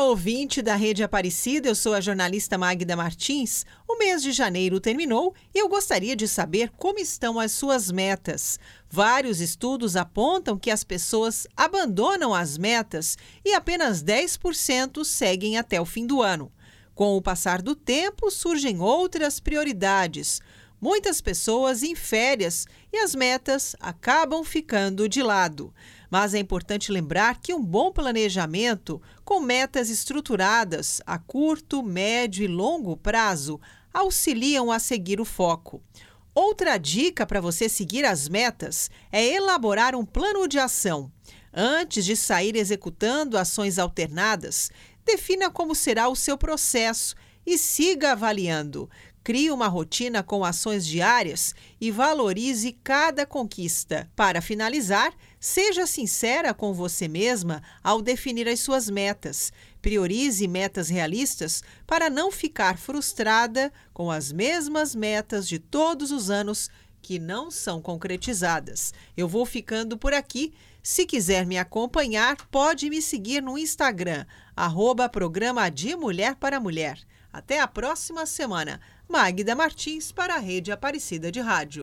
Olá, ouvinte da Rede Aparecida, eu sou a jornalista Magda Martins. O mês de janeiro terminou e eu gostaria de saber como estão as suas metas. Vários estudos apontam que as pessoas abandonam as metas e apenas 10% seguem até o fim do ano. Com o passar do tempo, surgem outras prioridades. Muitas pessoas em férias e as metas acabam ficando de lado. Mas é importante lembrar que um bom planejamento, com metas estruturadas a curto, médio e longo prazo, auxiliam a seguir o foco. Outra dica para você seguir as metas é elaborar um plano de ação. Antes de sair executando ações alternadas, defina como será o seu processo e siga avaliando. Crie uma rotina com ações diárias e valorize cada conquista. Para finalizar, seja sincera com você mesma ao definir as suas metas. Priorize metas realistas para não ficar frustrada com as mesmas metas de todos os anos que não são concretizadas. Eu vou ficando por aqui. Se quiser me acompanhar, pode me seguir no Instagram, arroba Mulher para Mulher. Até a próxima semana. Magda Martins para a Rede Aparecida de Rádio.